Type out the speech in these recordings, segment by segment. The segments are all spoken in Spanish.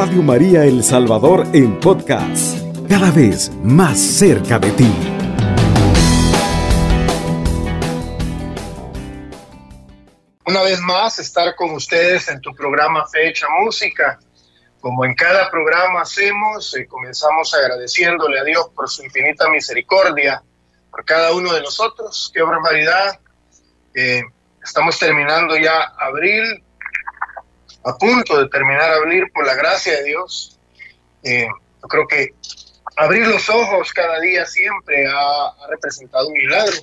Radio María El Salvador en podcast, cada vez más cerca de ti. Una vez más, estar con ustedes en tu programa Fecha Música. Como en cada programa hacemos, eh, comenzamos agradeciéndole a Dios por su infinita misericordia, por cada uno de nosotros. Qué barbaridad. Eh, estamos terminando ya abril, a punto de terminar abril por la gracia de Dios. Eh, yo creo que abrir los ojos cada día siempre ha, representado un milagro,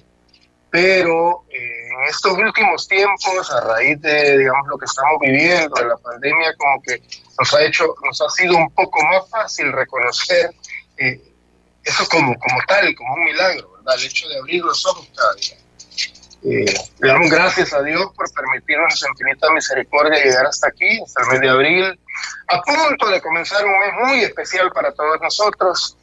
pero eh, en estos últimos tiempos, a raíz de digamos lo que estamos viviendo, de la pandemia, como que nos ha hecho, nos ha sido un poco más fácil reconocer eh, eso como, como tal, como un milagro. El hecho de abrir los ojos cada día. Eh, le damos gracias a Dios por permitirnos su infinita misericordia llegar hasta aquí, hasta el mes de abril, a punto de comenzar un mes muy especial para todos nosotros,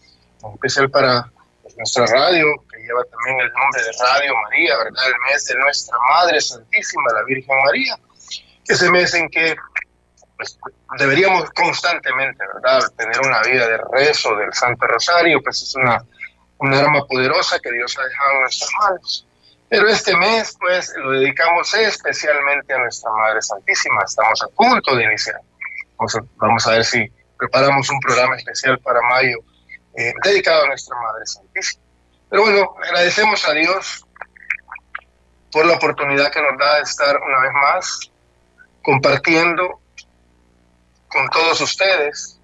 especial para nuestra radio, que lleva también el nombre de Radio María, ¿verdad? El mes de nuestra Madre Santísima, la Virgen María, ese mes en que pues, deberíamos constantemente, ¿verdad?, tener una vida de rezo del Santo Rosario, pues es una, una arma poderosa que Dios ha dejado en nuestras manos. Pero este mes, pues, lo dedicamos especialmente a nuestra Madre Santísima. Estamos a punto de iniciar. Vamos a, ver si preparamos un programa especial para mayo eh, dedicado a nuestra Madre Santísima. Pero bueno, agradecemos a Dios por la oportunidad que nos da de estar una vez más compartiendo con todos ustedes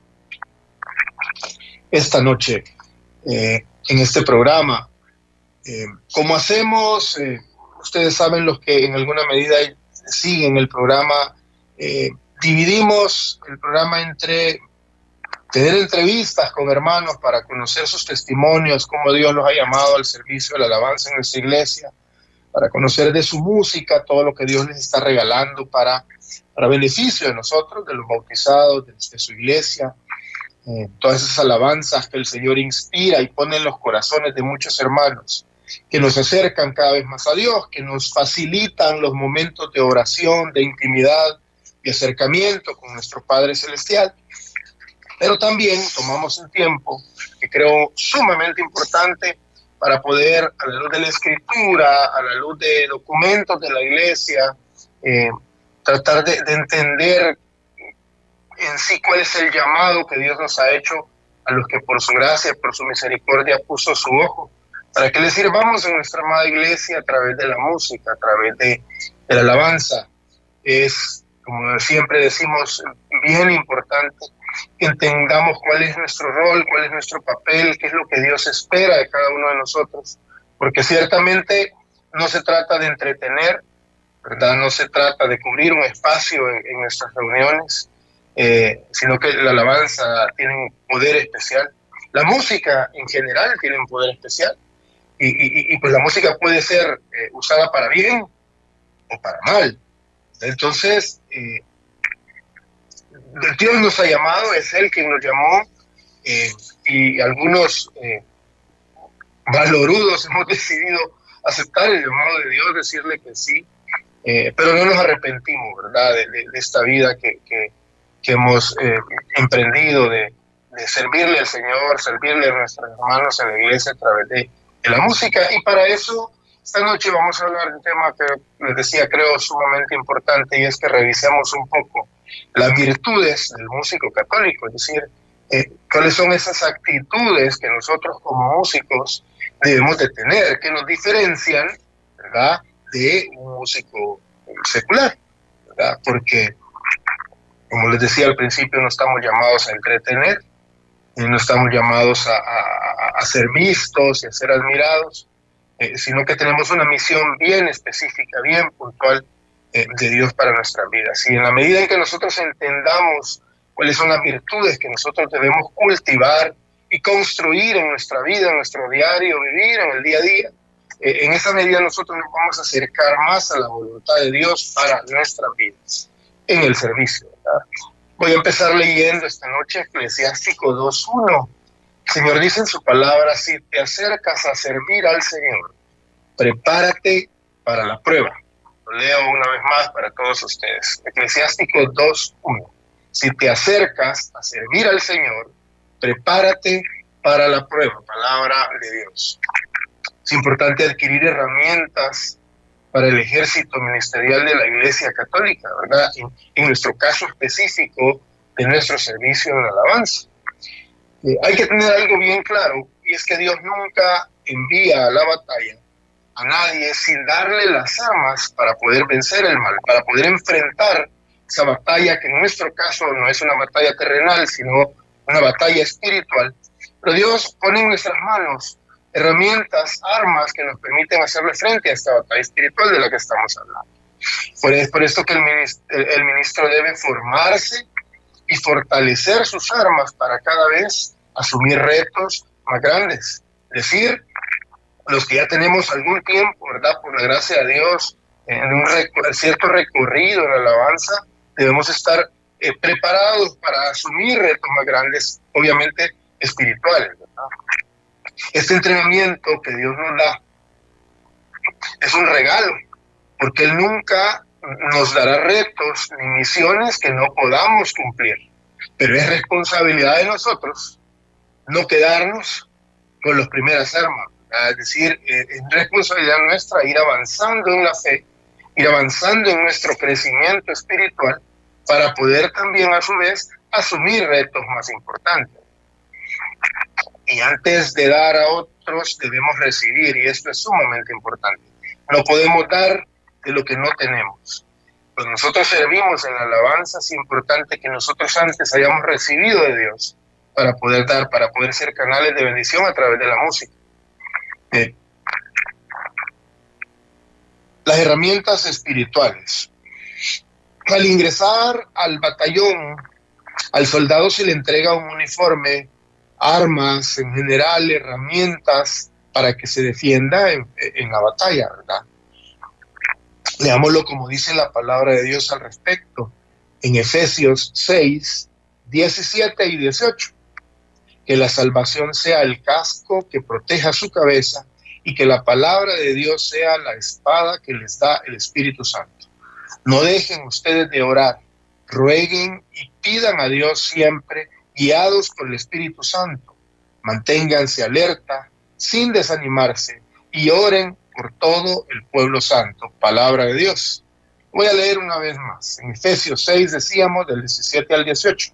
esta noche eh, en este programa eh, como hacemos, eh, ustedes saben los que en alguna medida siguen el programa, eh, dividimos el programa entre tener entrevistas con hermanos para conocer sus testimonios, cómo Dios los ha llamado al servicio de la alabanza en nuestra iglesia, para conocer de su música, todo lo que Dios les está regalando para, para beneficio de nosotros, de los bautizados, de, su iglesia, todas esas alabanzas que el Señor inspira y pone en los corazones de muchos hermanos que nos acercan cada vez más a Dios, que nos facilitan los momentos de oración, de intimidad, de acercamiento con nuestro Padre Celestial. Pero también tomamos un tiempo que creo sumamente importante para poder, a la luz de la escritura, a la luz de documentos de la iglesia, eh, tratar de, de entender en sí cuál es el llamado que Dios nos ha hecho a los que por su gracia, por su misericordia puso su ojo para que le sirvamos en nuestra amada iglesia a través de la música, a través de, la alabanza. Es, como siempre decimos, bien importante que entendamos cuál es nuestro rol, cuál es nuestro papel, qué es lo que Dios espera de cada uno de nosotros, porque ciertamente no se trata de entretener, ¿verdad? No se trata de cubrir un espacio en, nuestras reuniones, eh, sino que la alabanza tiene un poder especial. La música en general tiene un poder especial y, pues la música puede ser eh, usada para bien o para mal. Entonces, eh, Dios nos ha llamado, es Él quien nos llamó, eh, y algunos valorudos hemos decidido aceptar el llamado de Dios, decirle que sí, pero no nos arrepentimos, ¿verdad?, de, esta vida que, que, hemos emprendido de, de servirle al Señor, servirle a nuestros hermanos en la iglesia a través de de la música. Y para eso, esta noche vamos a hablar de un tema que les decía, creo sumamente importante, y es que revisemos un poco las virtudes del músico católico, es decir, eh, cuáles son esas actitudes que nosotros como músicos debemos de tener, que nos diferencian, ¿verdad?, de un músico secular, ¿verdad? Porque, como les decía al principio, no estamos llamados a entretener, no estamos llamados a, ser vistos y a ser admirados, eh, sino que tenemos una misión bien específica, bien puntual eh, de Dios para nuestras vidas. Y en la medida en que nosotros entendamos cuáles son las virtudes que nosotros debemos cultivar y construir en nuestra vida, en nuestro diario vivir, en el día a día, eh, en esa medida nosotros nos vamos a acercar más a la voluntad de Dios para nuestras vidas, en el servicio. ¿verdad? Voy a empezar leyendo esta noche Eclesiástico 2.1. El Señor dice en su palabra, si te acercas a servir al Señor, prepárate para la prueba. Lo leo una vez más para todos ustedes. Eclesiástico 2.1. si te acercas a servir al Señor, prepárate para la prueba, palabra de Dios. Es importante adquirir herramientas para el ejército ministerial de la Iglesia Católica, ¿verdad? En, nuestro caso específico de nuestro servicio de alabanza. Eh, hay que tener algo bien claro, y es que Dios nunca envía a la batalla a nadie sin darle las armas para poder vencer el mal, para poder enfrentar esa batalla que en nuestro caso no es una batalla terrenal, sino una batalla espiritual. Pero Dios pone en nuestras manos herramientas, armas que nos permiten hacerle frente a esta batalla espiritual de la que estamos hablando. Por, por esto que el ministro, el ministro debe formarse y fortalecer sus armas para cada vez asumir retos más grandes. Es decir, los que ya tenemos algún tiempo, ¿verdad? Por la gracia de Dios, en un cierto recorrido en la alabanza, debemos estar eh, preparados para asumir retos más grandes, obviamente espirituales. ¿verdad? Este entrenamiento que Dios nos da es un regalo, porque Él nunca nos dará retos ni misiones que no podamos cumplir, pero es responsabilidad de nosotros no quedarnos con las primeras armas, es decir, eh, es responsabilidad nuestra ir avanzando en la fe, ir avanzando en nuestro crecimiento espiritual para poder también a su vez asumir retos más importantes. Y antes de dar a otros debemos recibir y esto es sumamente importante. No podemos dar de lo que no tenemos. Pues nosotros servimos en la alabanza, es importante que nosotros antes hayamos recibido de Dios para poder dar, para poder ser canales de bendición a través de la música. Eh, las herramientas espirituales. Al ingresar al batallón, al soldado se le entrega un uniforme, armas, en general, herramientas para que se defienda en, la batalla, ¿verdad? Leámoslo como dice la palabra de Dios al respecto en Efesios 6, 17 y 18 que la salvación sea el casco que proteja su cabeza y que la palabra de Dios sea la espada que les da el Espíritu Santo. No dejen ustedes de orar, rueguen y pidan a Dios siempre, guiados por el Espíritu Santo. Manténganse alerta, sin desanimarse, y oren por todo el pueblo santo. Palabra de Dios. Voy a leer una vez más. En Efesios 6 decíamos del 17 al 18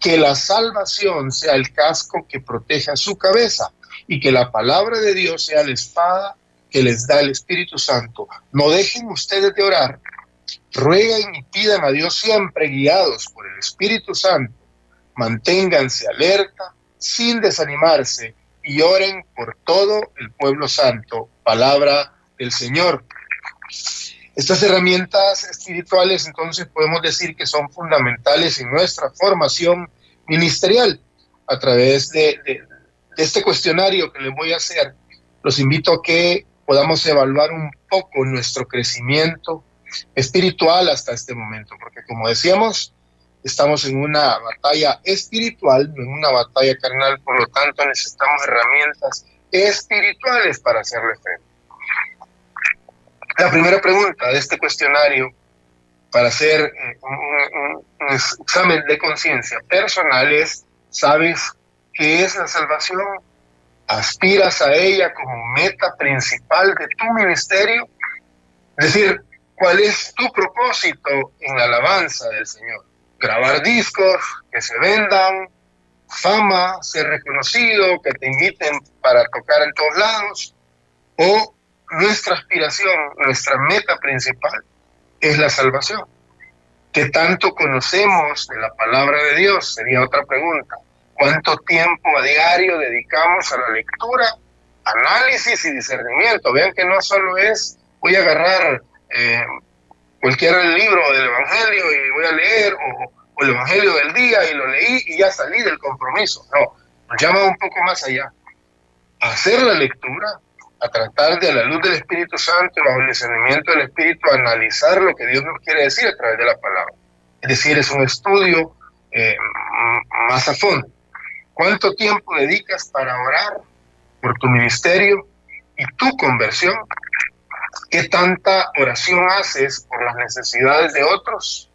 que la salvación sea el casco que proteja su cabeza y que la palabra de Dios sea la espada que les da el Espíritu Santo. No dejen ustedes de orar, rueguen y pidan a Dios siempre guiados por el Espíritu Santo. Manténganse alerta, sin desanimarse, y oren por todo el pueblo santo. Palabra del Señor. Estas herramientas espirituales entonces podemos decir que son fundamentales en nuestra formación ministerial. A través de, este cuestionario que les voy a hacer, los invito a que podamos evaluar un poco nuestro crecimiento espiritual hasta este momento, porque como decíamos, estamos en una batalla espiritual, en una batalla carnal, por lo tanto necesitamos herramientas espirituales para hacerle frente. La primera pregunta de este cuestionario para hacer eh, un, examen de conciencia personal es, ¿sabes qué es la salvación? ¿Aspiras a ella como meta principal de tu ministerio? Es decir, ¿cuál es tu propósito en la alabanza del Señor? Grabar discos, que se vendan, fama, ser reconocido, que te inviten para tocar en todos lados, o nuestra aspiración, nuestra meta principal es la salvación. ¿Qué tanto conocemos de la palabra de Dios? Sería otra pregunta. ¿Cuánto tiempo a diario dedicamos a la lectura, análisis y discernimiento? Vean que no solo es voy a agarrar eh, cualquier libro del Evangelio y voy a leer, o, o el Evangelio del día y lo leí y ya salí del compromiso. No, nos llama un poco más allá. Hacer la lectura, a tratar de a la luz del Espíritu Santo bajo el discernimiento del Espíritu analizar lo que Dios nos quiere decir a través de la palabra. Es decir, es un estudio eh, más a fondo. ¿Cuánto tiempo dedicas para orar por tu ministerio y tu conversión? ¿Qué tanta oración haces por las necesidades de otros?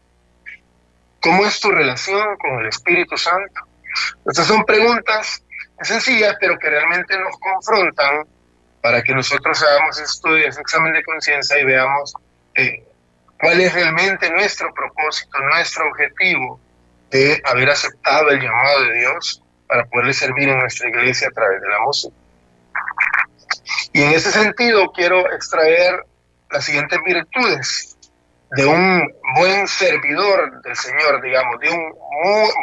¿Cómo es tu relación con el Espíritu Santo? Estas son preguntas sencillas, pero que realmente nos confrontan para que nosotros hagamos estudios, examen de conciencia y veamos eh, cuál es realmente nuestro propósito, nuestro objetivo de haber aceptado el llamado de Dios para poderle servir en nuestra iglesia a través de la música. Y en ese sentido quiero extraer las siguientes virtudes de un buen servidor del Señor, digamos, de un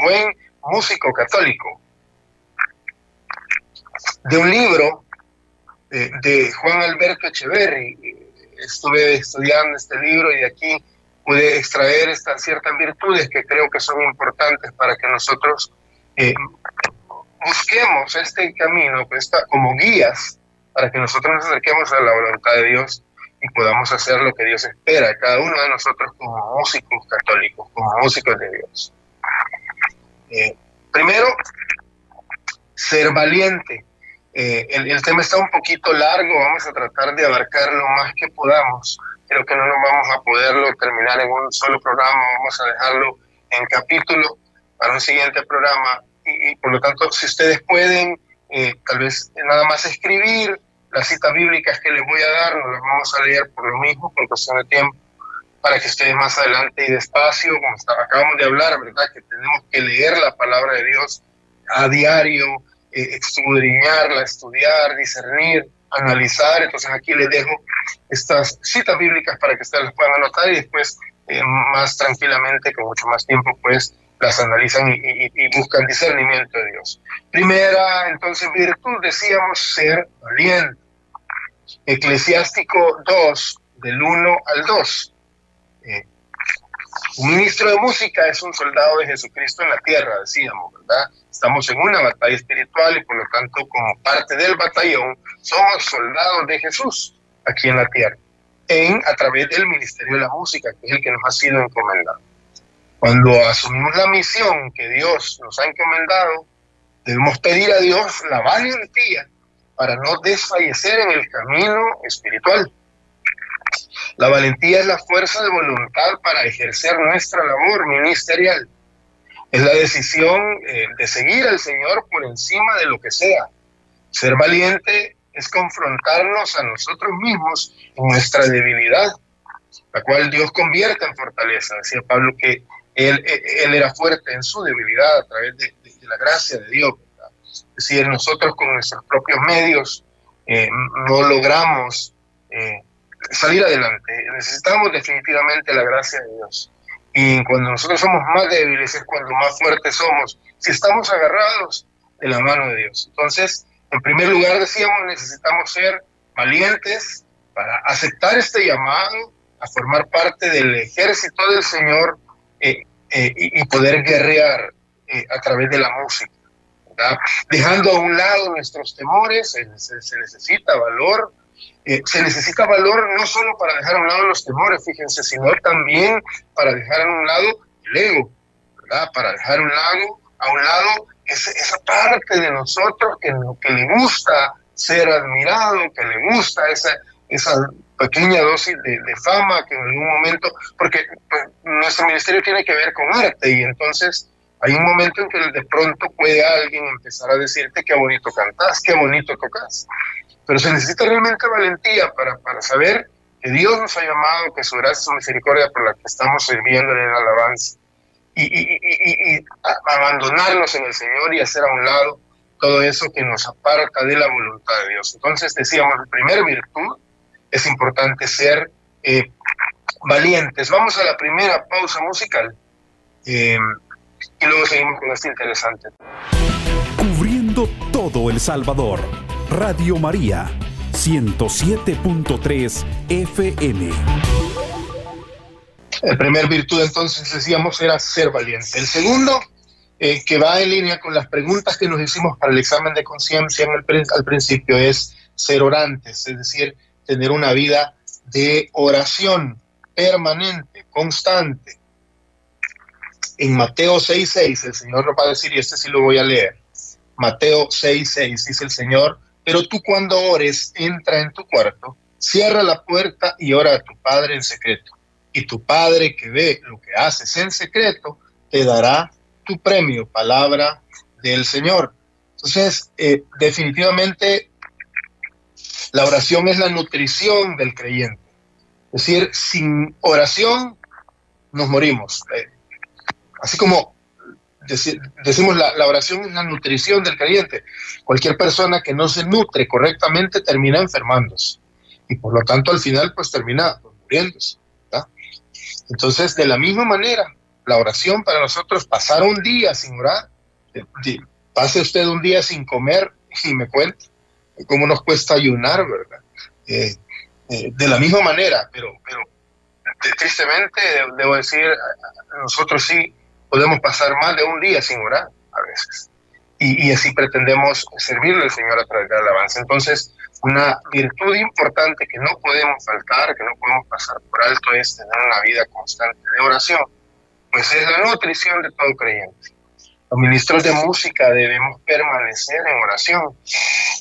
buen músico católico. De un libro de, Juan Alberto Echeverri. Estuve estudiando este libro y aquí pude extraer estas ciertas virtudes que creo que son importantes para que nosotros eh, busquemos este camino como guías para que nosotros nos acerquemos a la voluntad de Dios y podamos hacer lo que Dios espera de cada uno de nosotros como músicos católicos, como músicos de Dios. Eh, primero, ser valiente. Eh, el, el, tema está un poquito largo, vamos a tratar de abarcar lo más que podamos. Creo que no nos vamos a poderlo terminar en un solo programa, vamos a dejarlo en capítulo para un siguiente programa. Y, por lo tanto, si ustedes pueden, eh, tal vez nada más escribir las citas bíblicas que les voy a dar, no las vamos a leer por lo mismo, por cuestión de tiempo, para que ustedes más adelante y despacio, como acabamos de hablar, ¿verdad? Que tenemos que leer la palabra de Dios a diario, eh, estudiar, discernir, analizar. Entonces aquí les dejo estas citas bíblicas para que ustedes las puedan anotar y después eh, más tranquilamente, con mucho más tiempo, pues las analizan y, buscan discernimiento de Dios. Primera, entonces, virtud, decíamos ser valiente. Eclesiástico 2, del 1 al 2. Eh, un ministro de música es un soldado de Jesucristo en la tierra, decíamos, ¿verdad? Estamos en una batalla espiritual y por lo tanto como parte del batallón somos soldados de Jesús aquí en la tierra, en, a través del ministerio de la música, que es el que nos ha sido encomendado. Cuando asumimos la misión que Dios nos ha encomendado, debemos pedir a Dios la valentía para no desfallecer en el camino espiritual la valentía es la fuerza de voluntad para ejercer nuestra labor ministerial. Es la decisión eh, de seguir al Señor por encima de lo que sea. Ser valiente es confrontarnos a nosotros mismos en nuestra debilidad, la cual Dios convierte en fortaleza. Decía Pablo que él, era fuerte en su debilidad a través de, la gracia de Dios. Es decir, nosotros con nuestros propios medios eh, no logramos eh, salir adelante. Necesitamos definitivamente la gracia de Dios. Y cuando nosotros somos más débiles es cuando más fuertes somos, si estamos agarrados de la mano de Dios. Entonces, en primer lugar, decíamos, necesitamos ser valientes para aceptar este llamado a formar parte del ejército del Señor eh, eh, y, poder guerrear eh, a través de la música. Dejando a un lado nuestros temores, se necesita valor, eh, se necesita valor no solo para dejar a un lado los temores, fíjense, sino también para dejar a un lado el ego, ¿verdad? Para dejar a un lado, a un lado esa parte de nosotros que, que le gusta ser admirado, que le gusta esa, esa pequeña dosis de, fama que en algún momento, porque pues, nuestro ministerio tiene que ver con arte y entonces hay un momento en que de pronto puede alguien empezar a decirte qué bonito cantas, qué bonito tocas. Pero se necesita realmente valentía para, para saber que Dios nos ha llamado, que su gracia y su misericordia por la que estamos sirviendo en el alabanza. Y, y, y, y, abandonarnos en el Señor y hacer a un lado todo eso que nos aparta de la voluntad de Dios. Entonces decíamos, la primera virtud es importante ser eh, valientes. Vamos a la primera pausa musical eh, y luego seguimos con este interesante. Cubriendo todo El Salvador. Radio María 107.3 FM. El primer virtud entonces decíamos era ser valiente. El segundo, eh, que va en línea con las preguntas que nos hicimos para el examen de conciencia al principio, es ser orantes, es decir, tener una vida de oración permanente, constante. En Mateo 6.6 el Señor nos va a decir, y este sí lo voy a leer, Mateo 6.6 dice el Señor, pero tú cuando ores, entra en tu cuarto, cierra la puerta y ora a tu Padre en secreto. Y tu Padre que ve lo que haces en secreto, te dará tu premio, palabra del Señor. Entonces, eh, definitivamente, la oración es la nutrición del creyente. Es decir, sin oración nos morimos. Eh, así como decimos la, oración es la nutrición del creyente. Cualquier persona que no se nutre correctamente termina enfermándose y por lo tanto al final pues termina muriéndose. Entonces, de la misma manera, la oración para nosotros, pasar un día sin orar, pase usted un día sin comer y me cuenta cómo nos cuesta ayunar, ¿verdad? Eh, eh, de la misma manera, pero, pero tristemente debo decir, nosotros sí podemos pasar más de un día sin orar a veces. Y, y así pretendemos servirle al Señor a través de la alabanza. Entonces, una virtud importante que no podemos faltar, que no podemos pasar por alto, es tener una vida constante de oración, pues es la nutrición de todo creyente. Los ministros de música debemos permanecer en oración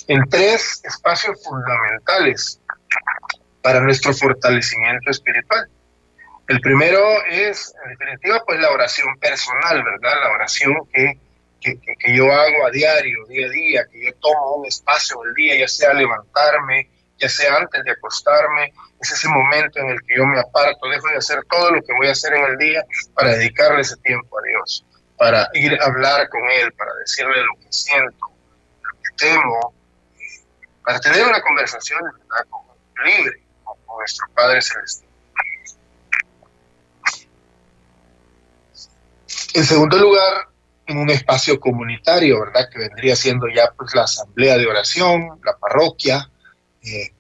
en tres espacios fundamentales para nuestro fortalecimiento espiritual. El primero es, en definitiva, pues la oración personal, ¿verdad? La oración que que, yo hago a diario, día a día, que yo tomo un espacio del día, ya sea levantarme, ya sea antes de acostarme, es ese momento en el que yo me aparto, dejo de hacer todo lo que voy a hacer en el día para dedicarle ese tiempo a Dios, para ir a hablar con Él, para decirle lo que siento, lo que temo, para tener una conversación libre con, nuestro Padre Celestial. En segundo lugar, en un espacio comunitario, ¿verdad? Que vendría siendo ya pues la asamblea de oración, la parroquia, eh,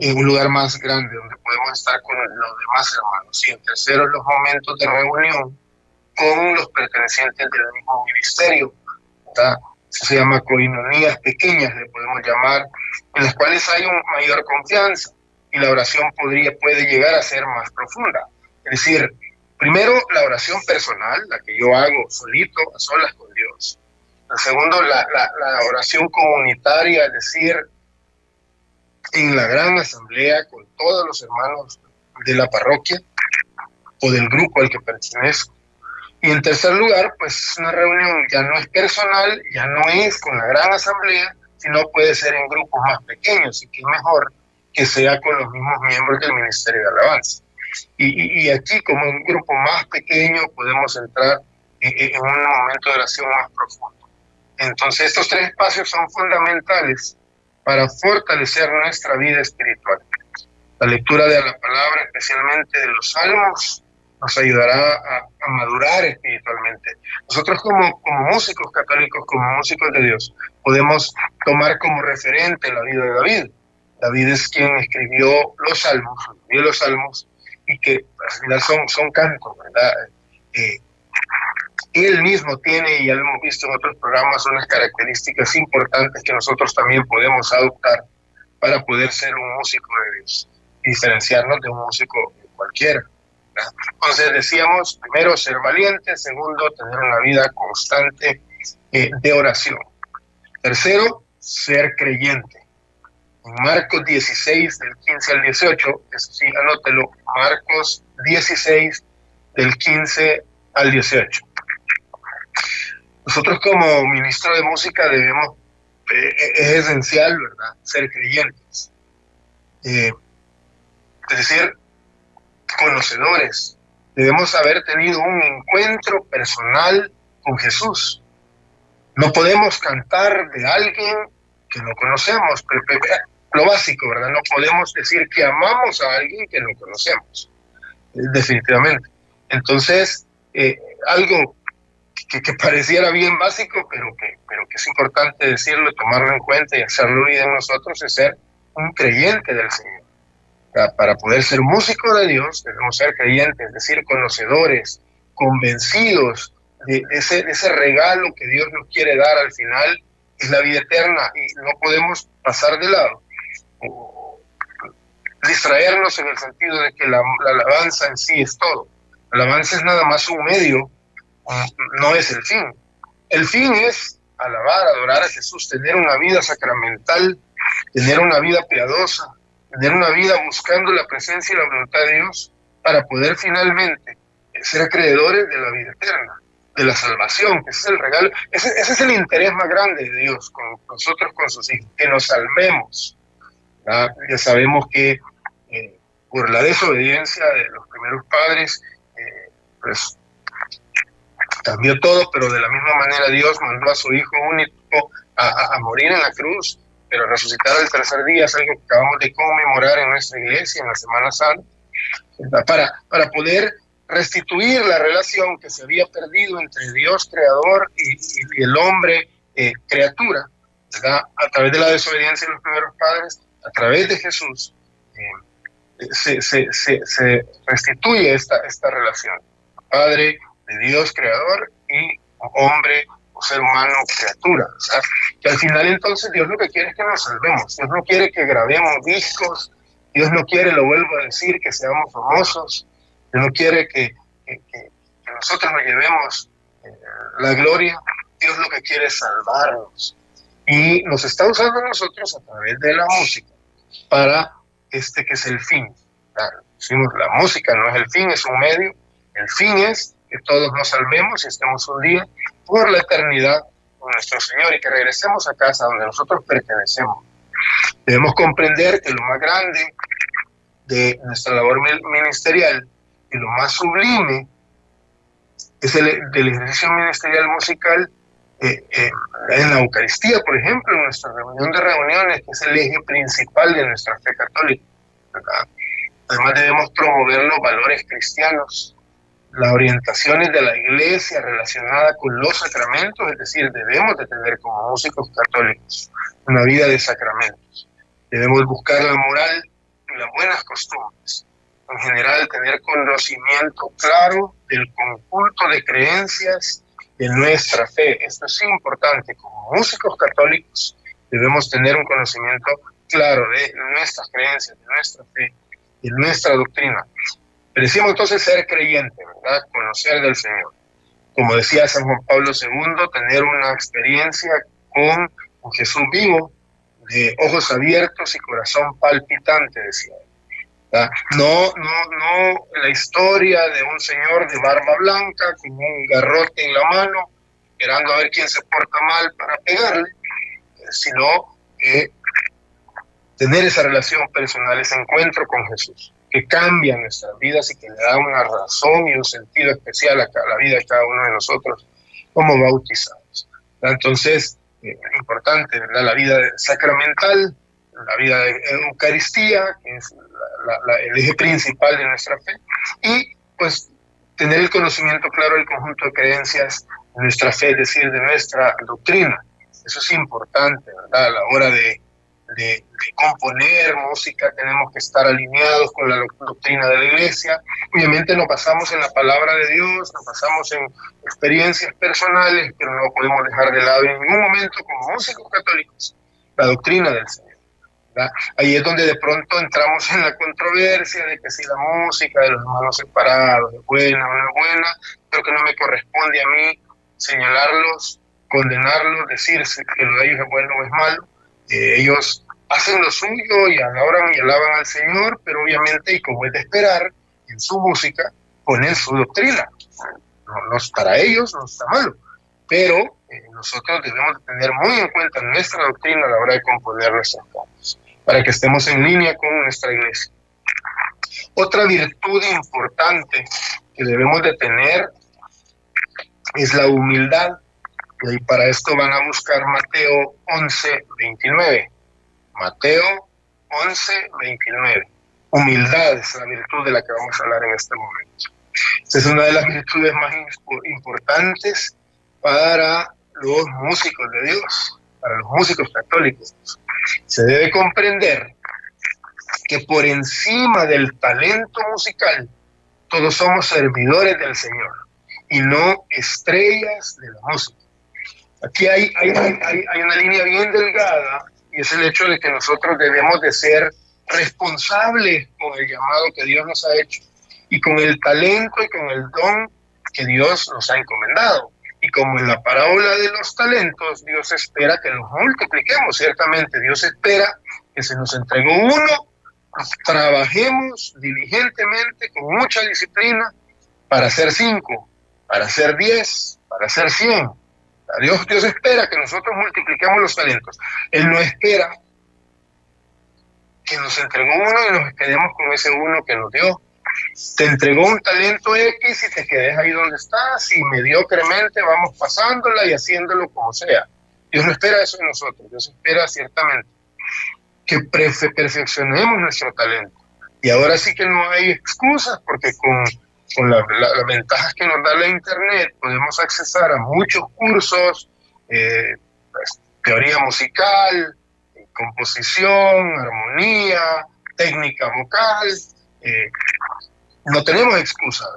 en un lugar más grande donde podemos estar con los demás hermanos. Y en tercero, los momentos de reunión con los pertenecientes del mismo ministerio, se llama coinonías pequeñas, le podemos llamar, en las cuales hay una mayor confianza y la oración podría, puede llegar a ser más profunda. Es decir, Primero, la oración personal, la que yo hago solito, a solas con Dios. Segundo, la, oración comunitaria, es decir, en la gran asamblea con todos los hermanos de la parroquia o del grupo al que pertenezco. Y en tercer lugar, pues una reunión ya no es personal, ya no es con la gran asamblea, sino puede ser en grupos más pequeños y que es mejor que sea con los mismos miembros del Ministerio de Alabanza. Y, aquí, como un grupo más pequeño, podemos entrar en, en, un momento de oración más profundo. Entonces, estos tres espacios son fundamentales para fortalecer nuestra vida espiritual. La lectura de la palabra, especialmente de los salmos, nos ayudará a, madurar espiritualmente. Nosotros como, como músicos católicos, como músicos de Dios, podemos tomar como referente la vida de David. David es quien escribió los salmos, escribió los salmos, y que al final son, son cantos, ¿verdad? Eh, él mismo tiene, y ya lo hemos visto en otros programas, unas características importantes que nosotros también podemos adoptar para poder ser un músico de Dios, diferenciarnos de un músico cualquiera. Entonces decíamos, primero, ser valiente, segundo, tener una vida constante eh, de oración. Tercero, ser creyente. En Marcos 16, del 15 al 18, eso sí, anótelo, Marcos 16, del 15 al 18. Nosotros como ministro de música debemos, eh, es esencial, ¿verdad?, ser creyentes. Eh, es decir, conocedores. Debemos haber tenido un encuentro personal con Jesús. No podemos cantar de alguien que no conocemos lo básico, ¿verdad? No podemos decir que amamos a alguien que no conocemos, eh, definitivamente. Entonces, eh, algo que, pareciera bien básico, pero que, es importante decirlo, tomarlo en cuenta y hacerlo vida en nosotros, es ser un creyente del Señor. Para poder ser músico de Dios, debemos ser creyentes, es decir, conocedores, convencidos de ese, regalo que Dios nos quiere dar al final, es la vida eterna, y no podemos pasar de lado distraernos en el sentido de que la, alabanza en sí es todo. La alabanza es nada más un medio, no es el fin. El fin es alabar, adorar a Jesús, tener una vida sacramental, tener una vida piadosa, tener una vida buscando la presencia y la voluntad de Dios para poder finalmente ser acreedores de la vida eterna, de la salvación, que ese es el regalo, ese, es el interés más grande de Dios con nosotros, con sus hijos, que nos salvemos. Ya sabemos que eh, por la desobediencia de los primeros padres, eh, pues cambió todo, pero de la misma manera Dios mandó a su Hijo único a, morir en la cruz, pero resucitar el tercer día es algo que acabamos de conmemorar en nuestra iglesia en la Semana Santa, para, para poder restituir la relación que se había perdido entre Dios creador y, el hombre eh, criatura, a través de la desobediencia de los primeros padres, a través de Jesús, eh, se, se, se, restituye esta, esta relación. Padre de Dios creador y hombre ser humano criatura. Sea, que al final entonces Dios lo que quiere es que nos salvemos. Dios no quiere que grabemos discos. Dios no quiere, lo vuelvo a decir, que seamos famosos. Dios no quiere que, nosotros nos llevemos eh, la gloria. Dios lo que quiere es salvarnos. Y nos está usando nosotros a través de la música para este que es el fin. la música no es el fin, es un medio. El fin es que todos nos salvemos y estemos un día por la eternidad con nuestro Señor y que regresemos a casa donde nosotros pertenecemos. Debemos comprender que lo más grande de nuestra labor ministerial y lo más sublime es el del ejercicio ministerial musical eh, eh, en la Eucaristía, por ejemplo, en nuestra reunión de reuniones, que es el eje principal de nuestra fe católica. Además debemos promover los valores cristianos, las orientaciones de la iglesia relacionada con los sacramentos, es decir, debemos de tener como músicos católicos una vida de sacramentos. Debemos buscar la moral y las buenas costumbres. En general, tener conocimiento claro del conjunto de creencias de nuestra fe. Esto es importante. Como músicos católicos debemos tener un conocimiento claro de nuestras creencias, de nuestra fe, de nuestra doctrina. Decimos entonces ser creyente, ¿verdad? Conocer del Señor. Como decía San Juan Pablo II, tener una experiencia con, Jesús vivo, de ojos abiertos y corazón palpitante, decía él. No, no, no la historia de un señor de barba blanca con un garrote en la mano, esperando a ver quién se porta mal para pegarle, sino tener esa relación personal, ese encuentro con Jesús que cambia nuestras vidas y que le da una razón y un sentido especial a la vida de cada uno de nosotros como bautizados. Entonces, eh, importante, la vida sacramental, la vida de Eucaristía, que es el eje principal de nuestra fe, y pues tener el conocimiento claro del conjunto de creencias de nuestra fe, es decir, de nuestra doctrina. Eso es importante. A la hora de de, componer música, tenemos que estar alineados con la doctrina de la iglesia. Obviamente nos basamos en la palabra de Dios, nos basamos en experiencias personales, pero no podemos dejar de lado en ningún momento como músicos católicos la doctrina del Señor. Ahí es donde de pronto entramos en la controversia de que si la música de los hermanos separados es buena o no es buena, pero que no me corresponde a mí señalarlos, condenarlos, decir que lo de ellos es bueno o es malo ellos hacen lo suyo y adoran y alaban al Señor, pero obviamente, y como es de esperar, en su música ponen su doctrina. No, para ellos no está malo, pero eh, nosotros debemos tener muy en cuenta nuestra doctrina a la hora de componer nuestros cantos, para que estemos en línea con nuestra iglesia. Otra virtud importante que debemos de tener es la humildad y para esto van a buscar Mateo 11, 29. Mateo 11, 29. Humildad es la virtud de la que vamos a hablar en este momento. Es una de las virtudes más importantes para los músicos de Dios, para los músicos católicos. Se debe comprender que por encima del talento musical, todos somos servidores del Señor y no estrellas de la música. Aquí hay, hay, hay, una línea bien delgada y es el hecho de que nosotros debemos de ser responsables con el llamado que Dios nos ha hecho y con el talento y con el don que Dios nos ha encomendado. Y como en la parábola de los talentos, Dios espera que los multipliquemos. Ciertamente, Dios espera que se nos entregó uno, trabajemos diligentemente, con mucha disciplina, para hacer cinco, para hacer diez, para hacer 100. Dios, Dios espera que nosotros multipliquemos los talentos. Él no espera que nos entregó uno y nos quedemos con ese uno que nos dio. Te entregó un talento X y te quedes ahí donde estás y mediocremente vamos pasándola y haciéndolo como sea. Dios no espera eso de nosotros, Dios espera ciertamente que perfeccionemos nuestro talento. Y ahora sí que no hay excusas porque con, con las ventajas que nos da la Internet podemos accesar a muchos cursos, eh, pues, teoría musical, composición, armonía, técnica vocal. Eh, no tenemos excusas,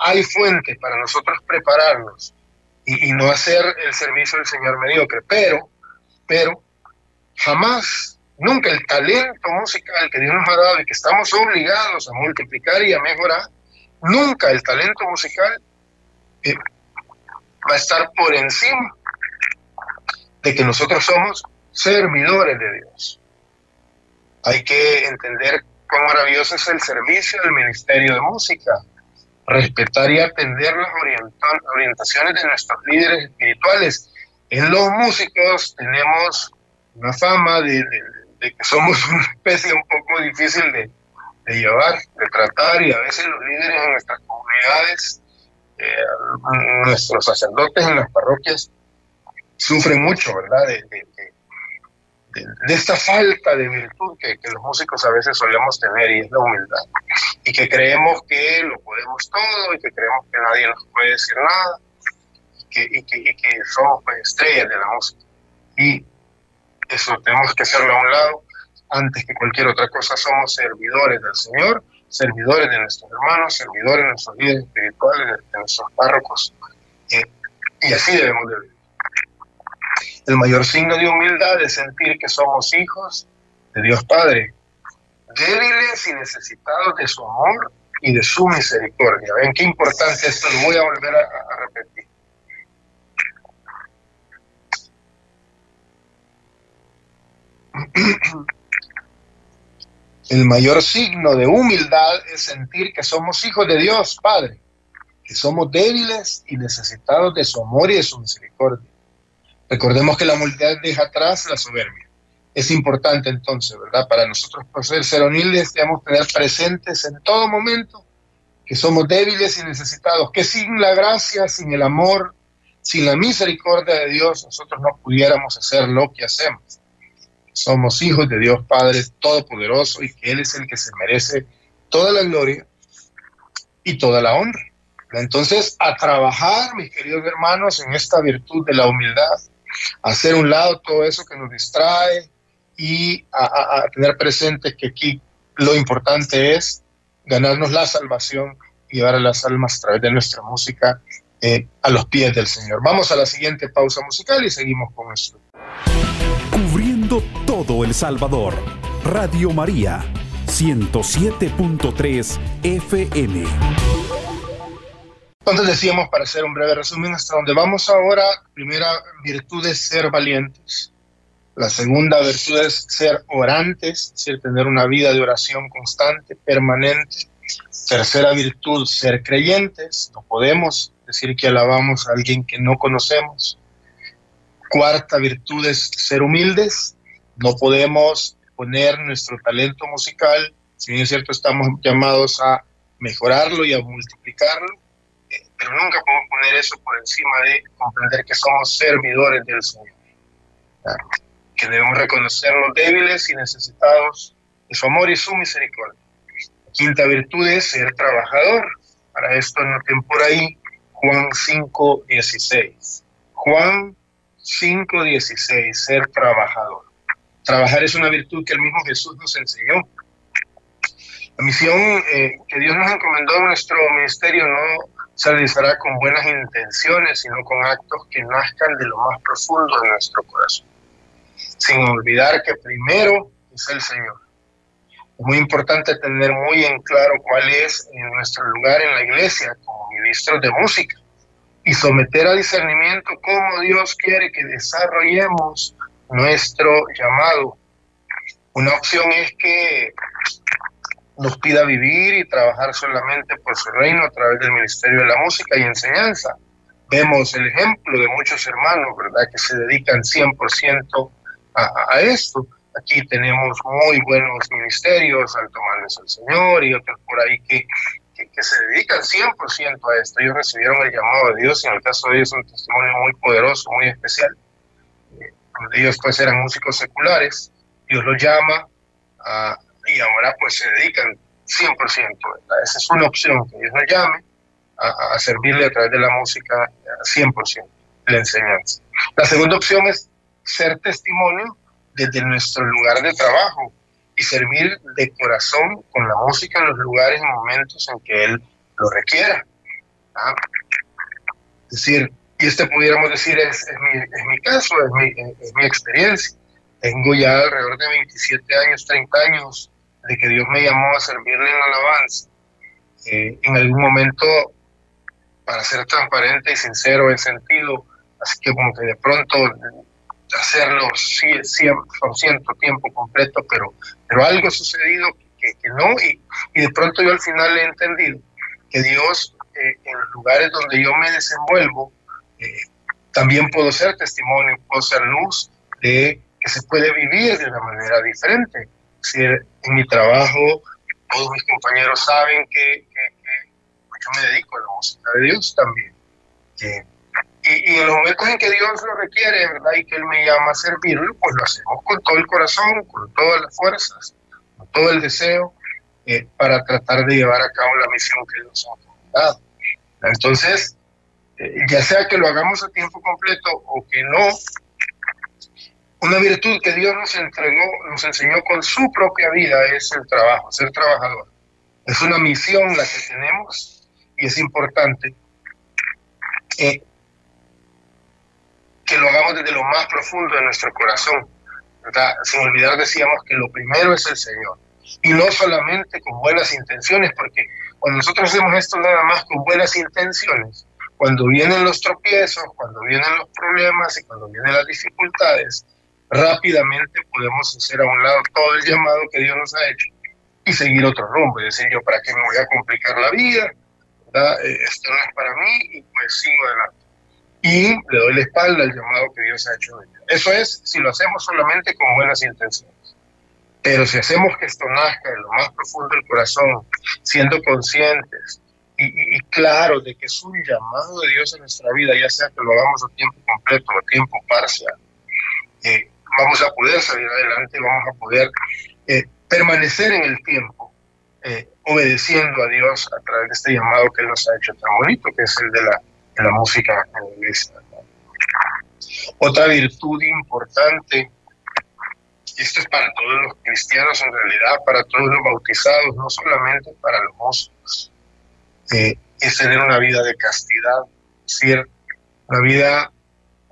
Hay fuentes para nosotros prepararnos y, no hacer el servicio del Señor mediocre, pero, pero jamás, nunca el talento musical que Dios nos ha dado y que estamos obligados a multiplicar y a mejorar, nunca el talento musical eh, va a estar por encima de que nosotros somos servidores de Dios. Hay que entender cuán maravilloso es el servicio del Ministerio de Música, respetar y atender las orientaciones de nuestros líderes espirituales. En los músicos tenemos una fama de, que somos una especie un poco difícil de, llevar, de tratar, y a veces los líderes en nuestras comunidades, eh, nuestros sacerdotes en las parroquias, sufren mucho, ¿verdad? De, de, esta falta de virtud que, los músicos a veces solemos tener y es la humildad. Y que creemos que lo podemos todo y que creemos que nadie nos puede decir nada y que, y que, somos pues, estrellas de la música. Y eso tenemos que hacerlo a un lado. Antes que cualquier otra cosa somos servidores del Señor, servidores de nuestros hermanos, servidores de nuestros líderes espirituales, de, nuestros párrocos. Eh, y así debemos de vivir. El mayor signo de humildad es sentir que somos hijos de Dios Padre, débiles y necesitados de su amor y de su misericordia. Ven qué importante esto, lo voy a volver a, repetir. El mayor signo de humildad es sentir que somos hijos de Dios Padre, que somos débiles y necesitados de su amor y de su misericordia. Recordemos que la humildad deja atrás la soberbia. Es importante entonces, ¿verdad? Para nosotros poder ser humildes debemos tener presentes en todo momento que somos débiles y necesitados, que sin la gracia, sin el amor, sin la misericordia de Dios, nosotros no pudiéramos hacer lo que hacemos. Somos hijos de Dios Padre Todopoderoso y que Él es el que se merece toda la gloria y toda la honra. Entonces, a trabajar, mis queridos hermanos, en esta virtud de la humildad, hacer un lado todo eso que nos distrae y a, tener presente que aquí lo importante es ganarnos la salvación y llevar a las almas a través de nuestra música eh, a los pies del Señor. Vamos a la siguiente pausa musical y seguimos con esto. Cubriendo todo El Salvador. Radio María, 107.3 FM. Entonces decíamos, para hacer un breve resumen, hasta donde vamos ahora, primera virtud es ser valientes. La segunda virtud es ser orantes, es decir, tener una vida de oración constante, permanente. Tercera virtud, ser creyentes. No podemos decir que alabamos a alguien que no conocemos. Cuarta virtud es ser humildes. No podemos poner nuestro talento musical, si bien es cierto, estamos llamados a mejorarlo y a multiplicarlo pero nunca podemos poner eso por encima de comprender que somos servidores del Señor, que debemos reconocernos débiles y necesitados de su amor y su misericordia. quinta virtud es ser trabajador. Para esto noten por ahí Juan 5.16. Juan 5.16, ser trabajador. Trabajar es una virtud que el mismo Jesús nos enseñó. La misión eh, que Dios nos encomendó en nuestro ministerio no se realizará con buenas intenciones, sino con actos que nazcan de lo más profundo de nuestro corazón, sin olvidar que primero es el Señor. Es muy importante tener muy en claro cuál es nuestro lugar en la iglesia como ministros de música y someter a discernimiento cómo Dios quiere que desarrollemos nuestro llamado. Una opción es que nos pida vivir y trabajar solamente por su reino a través del Ministerio de la Música y Enseñanza. vemos el ejemplo de muchos hermanos, ¿verdad?, que se dedican 100% a, a esto. Aquí tenemos muy buenos ministerios, Alto Manes al Señor y otros por ahí que, que, se dedican 100% a esto. Ellos recibieron el llamado de Dios y en el caso de ellos un testimonio muy poderoso, muy especial. Ellos pues eran músicos seculares, Dios los llama y ahora pues se dedican 100%. Esa es una opción, que Dios nos llame a, servirle a través de la música 100%, la enseñanza. La segunda opción es ser testimonio desde nuestro lugar de trabajo y servir de corazón con la música en los lugares y momentos en que Él lo requiera. ¿ah? Es decir, y este pudiéramos decir es, es, mi, es mi, caso, es mi, es mi experiencia. Tengo ya alrededor de 27 años, 30 años de que Dios me llamó a servirle en alabanza. Eh, en algún momento, para ser transparente y sincero, he sentido, así que como que de pronto hacerlo 100% tiempo completo, pero, pero algo sucedido que, que no, y, y, de pronto yo al final he entendido que Dios, eh, en los lugares donde yo me desenvuelvo, eh, también puedo ser testimonio, puedo ser luz de que se puede vivir de una manera diferente. En mi trabajo todos mis compañeros saben que, yo me dedico a la música de Dios también. y, en los momentos en que Dios lo requiere, ¿verdad? Y que Él me llama a servirlo, pues lo hacemos con todo el corazón, con todas las fuerzas, con todo el deseo, eh, para tratar de llevar a cabo la misión que Dios ha dado. Entonces, eh, ya sea que lo hagamos a tiempo completo o que no, una virtud que Dios nos entregó, nos enseñó con su propia vida es el trabajo, ser trabajador. Es una misión la que tenemos y es importante eh, que lo hagamos desde lo más profundo de nuestro corazón. Sin olvidar decíamos que lo primero es el Señor. Y no solamente con buenas intenciones, porque cuando nosotros hacemos esto nada más con buenas intenciones, cuando vienen los tropiezos, cuando vienen los problemas y cuando vienen las dificultades, rápidamente podemos hacer a un lado todo el llamado que Dios nos ha hecho y seguir otro rumbo. Es decir, yo para qué me voy a complicar la vida, eh, esto no es para mí y pues sigo adelante. Y le doy la espalda al llamado que Dios ha hecho. Eso es si lo hacemos solamente con buenas intenciones. Pero si hacemos que esto nazca en lo más profundo del corazón, siendo conscientes y, y, claro de que es un llamado de Dios en nuestra vida, ya sea que lo hagamos a tiempo completo o a tiempo parcial, eh, vamos a poder salir adelante, vamos a poder eh, permanecer en el tiempo, eh, obedeciendo a Dios a través de este llamado que Él nos ha hecho tan bonito, que es el de la, de la música. Otra virtud importante, y esto es para todos los cristianos en realidad, para todos los bautizados, no solamente para los músicos, es tener una vida de castidad, es decir, una vida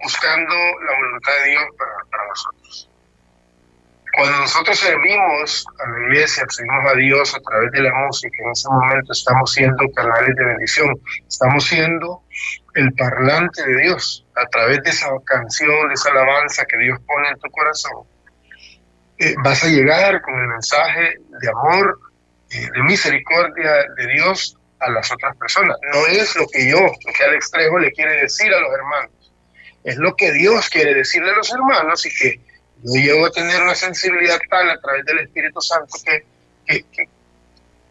buscando la voluntad de Dios para, nosotros. Cuando nosotros servimos a la iglesia, servimos a Dios a través de la música, en ese momento estamos siendo canales de bendición, estamos siendo el parlante de Dios a través de esa canción, de esa alabanza que Dios pone en tu corazón. Eh, vas a llegar con el mensaje de amor, eh, de misericordia de Dios a las otras personas. No es lo que yo, lo que Alex Trejo le quiere decir a los hermanos es lo que Dios quiere decirle a los hermanos y que yo llego a tener una sensibilidad tal a través del Espíritu Santo que,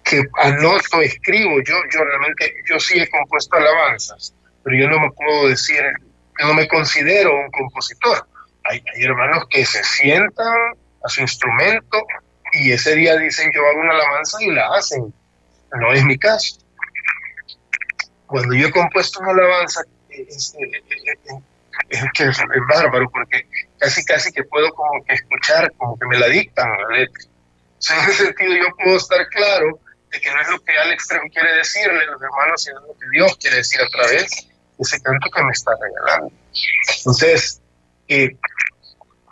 que, anoto, escribo. Yo, yo realmente, yo sí he compuesto alabanzas, pero yo no me puedo decir, yo no me considero un compositor. Hay, hay hermanos que se sientan a su instrumento y ese día dicen yo hago una alabanza y la hacen. No es mi caso. Cuando yo he compuesto una alabanza, es, es que es, bárbaro porque casi casi que puedo como que escuchar, como que me la dictan la letra. en ese sentido yo puedo estar claro de que no es lo que Alex Trejo quiere decirle a los hermanos, sino lo que Dios quiere decir a través de ese canto que me está regalando. Entonces, eh,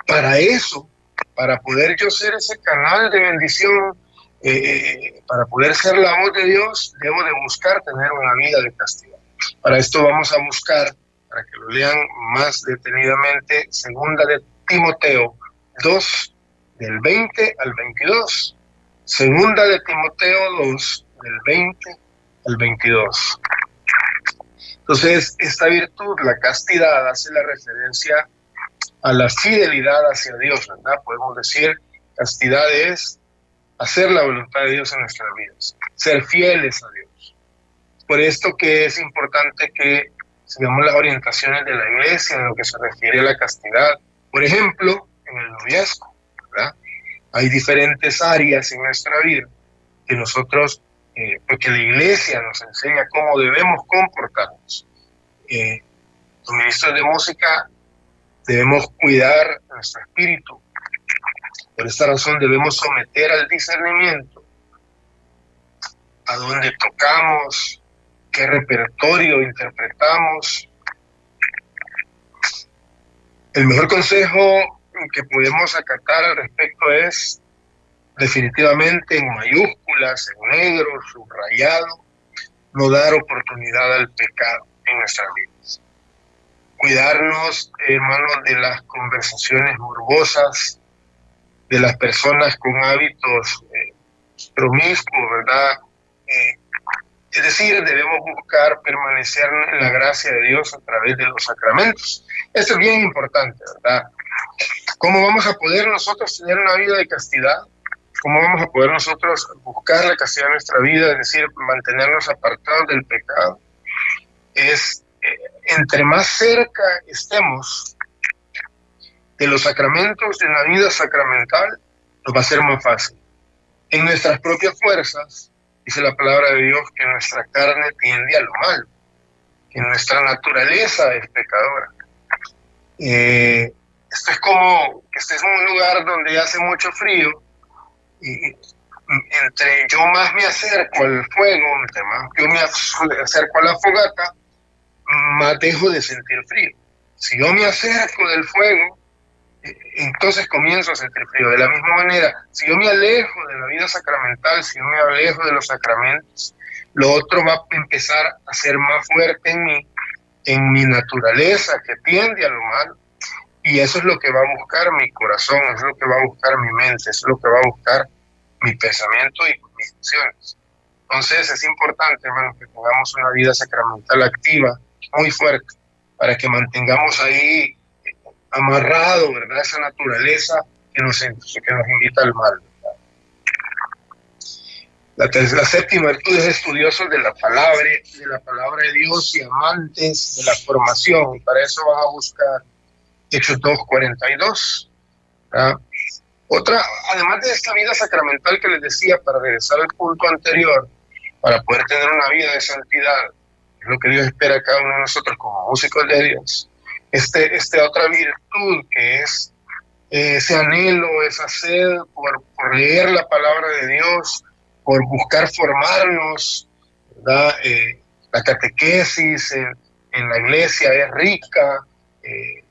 para eso, para poder yo ser ese canal de bendición, eh, para poder ser la voz de Dios, debo de buscar tener una vida de castidad. Para esto vamos a buscar para que lo lean más detenidamente, segunda de Timoteo 2, del 20 al 22. Segunda de Timoteo 2, del 20 al 22. Entonces, esta virtud, la castidad, hace la referencia a la fidelidad hacia Dios, ¿verdad? Podemos decir, castidad es hacer la voluntad de Dios en nuestras vidas, ser fieles a Dios. Por esto que es importante que sigamos las orientaciones de la iglesia en lo que se refiere a la castidad. Por ejemplo, en el noviazgo. Hay diferentes áreas en nuestra vida que nosotros, eh, porque la iglesia nos enseña cómo debemos comportarnos. Eh, los ministros de música debemos cuidar nuestro espíritu. Por esta razón debemos someter al discernimiento a dónde tocamos, qué repertorio interpretamos. El mejor consejo que podemos acatar al respecto es definitivamente en mayúsculas, en negro, subrayado, no dar oportunidad al pecado en nuestras vidas. Cuidarnos, hermanos, de las conversaciones morbosas, de las personas con hábitos eh, promiscuos, ¿verdad? Eh, es decir, debemos buscar permanecer en la gracia de Dios a través de los sacramentos. Esto es bien importante, ¿verdad? ¿Cómo vamos a poder nosotros tener una vida de castidad? ¿Cómo vamos a poder nosotros buscar la castidad en nuestra vida? Es decir, mantenernos apartados del pecado. Es, eh, entre más cerca estemos de los sacramentos, de la vida sacramental, nos va a ser más fácil. En nuestras propias fuerzas, dice la palabra de Dios, que nuestra carne tiende a lo malo, que nuestra naturaleza es pecadora. Eh, esto es como que estés en un lugar donde hace mucho frío y entre yo más me acerco al fuego, entre más yo me acerco a la fogata, más dejo de sentir frío. Si yo me acerco del fuego, entonces comienzo a sentir frío. De la misma manera, si yo me alejo de la vida sacramental, si yo me alejo de los sacramentos, lo otro va a empezar a ser más fuerte en mí, en mi naturaleza que tiende a lo malo. Y eso es lo que va a buscar mi corazón, es lo que va a buscar mi mente, es lo que va a buscar mi pensamiento y mis acciones. Entonces es importante, hermano, que tengamos una vida sacramental activa, muy fuerte, para que mantengamos ahí amarrado, ¿verdad? Esa naturaleza que nos, que nos invita al mal. La, la, séptima virtud es estudiosos de la palabra, de la palabra de Dios y amantes de la formación. Y para eso van a buscar Hechos 2.42. Otra, además de esta vida sacramental que les decía, para regresar al punto anterior, para poder tener una vida de santidad, es lo que Dios espera a cada uno de nosotros como músicos de Dios, este, este otra virtud que es eh, ese anhelo, esa sed por, por, leer la palabra de Dios, por buscar formarnos, eh, la catequesis en, la iglesia es rica, eh,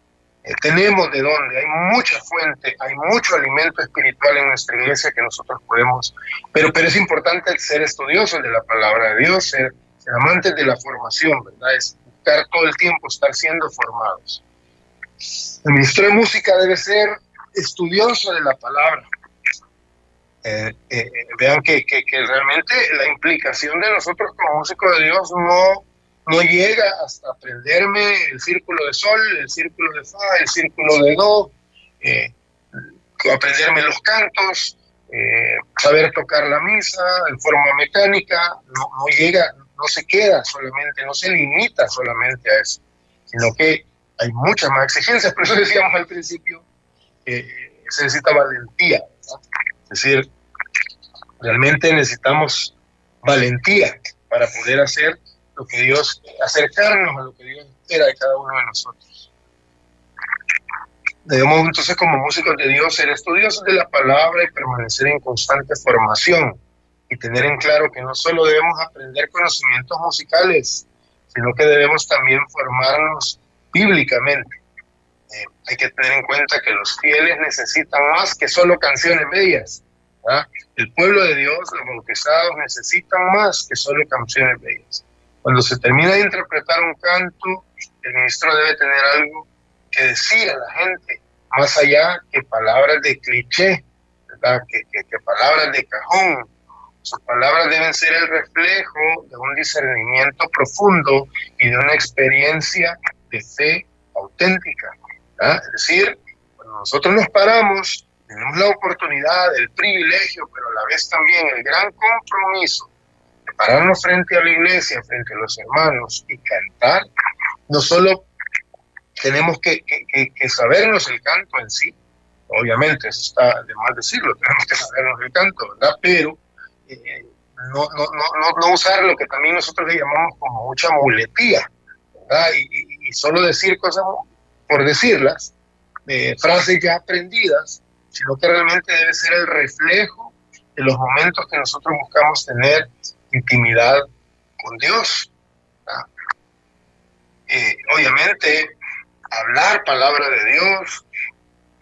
tenemos de dónde, hay mucha fuente, hay mucho alimento espiritual en nuestra iglesia que nosotros podemos, pero, pero es importante ser estudiosos de la palabra de Dios, ser, ser amantes de la formación, ¿verdad? Es, todo el tiempo, estar siendo formados. El ministro de música debe ser estudioso de la palabra. Eh, eh, vean que, que, realmente la implicación de nosotros como músicos de Dios no, no llega hasta aprenderme el círculo de sol, el círculo de fa, el círculo de do, eh, aprenderme los cantos, saber tocar la misa en forma mecánica, no, no llega, no se queda solamente, no se limita solamente a eso, sino que hay muchas más exigencias, por eso decíamos al principio, eh, se necesita valentía, es decir, realmente necesitamos valentía para poder hacer lo que Dios, acercarnos a lo que Dios espera de cada uno de nosotros. Debemos entonces como músicos de Dios ser estudiosos de la palabra y permanecer en constante formación y tener en claro que no solo debemos aprender conocimientos musicales, sino que debemos también formarnos bíblicamente. Eh, hay que tener en cuenta que los fieles necesitan más que solo canciones bellas. El pueblo de Dios, los bautizados, necesitan más que solo canciones bellas. Cuando se termina de interpretar un canto, el ministro debe tener algo que decir a la gente, más allá que palabras de cliché, que palabras de cajón, Sus palabras deben ser el reflejo de un discernimiento profundo y de una experiencia de fe auténtica. Es decir, cuando nosotros nos paramos, tenemos la oportunidad, el privilegio, pero a la vez también el gran compromiso de pararnos frente a la iglesia, frente a los hermanos y cantar, no solo tenemos que, que, sabernos el canto en sí, obviamente, eso está de mal decirlo, tenemos que sabernos el canto, ¿verdad? Pero no, usar lo que también nosotros le llamamos como mucha muletía. Y, solo decir cosas por decirlas, frases ya aprendidas, sino que realmente debe ser el reflejo de los momentos que nosotros buscamos tener intimidad con Dios. Eh, obviamente, hablar palabra de Dios,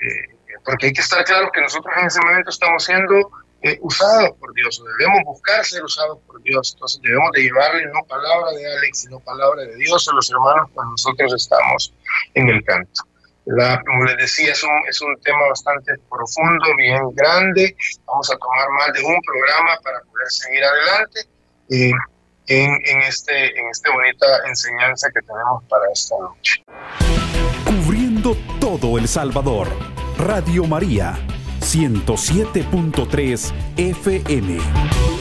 eh, porque hay que estar claro que nosotros en ese momento estamos siendo eh, usados por Dios, debemos buscar ser usados por Dios, entonces debemos de llevarle no palabra de Alex, sino palabra de Dios a los hermanos cuando nosotros estamos en el canto. Como les decía, es un, es un tema bastante profundo, bien grande. Vamos a tomar más de un programa para poder seguir adelante eh, en, en, este, en esta bonita enseñanza que tenemos para esta noche. Cubriendo todo El Salvador. Radio María, 107.3 FM.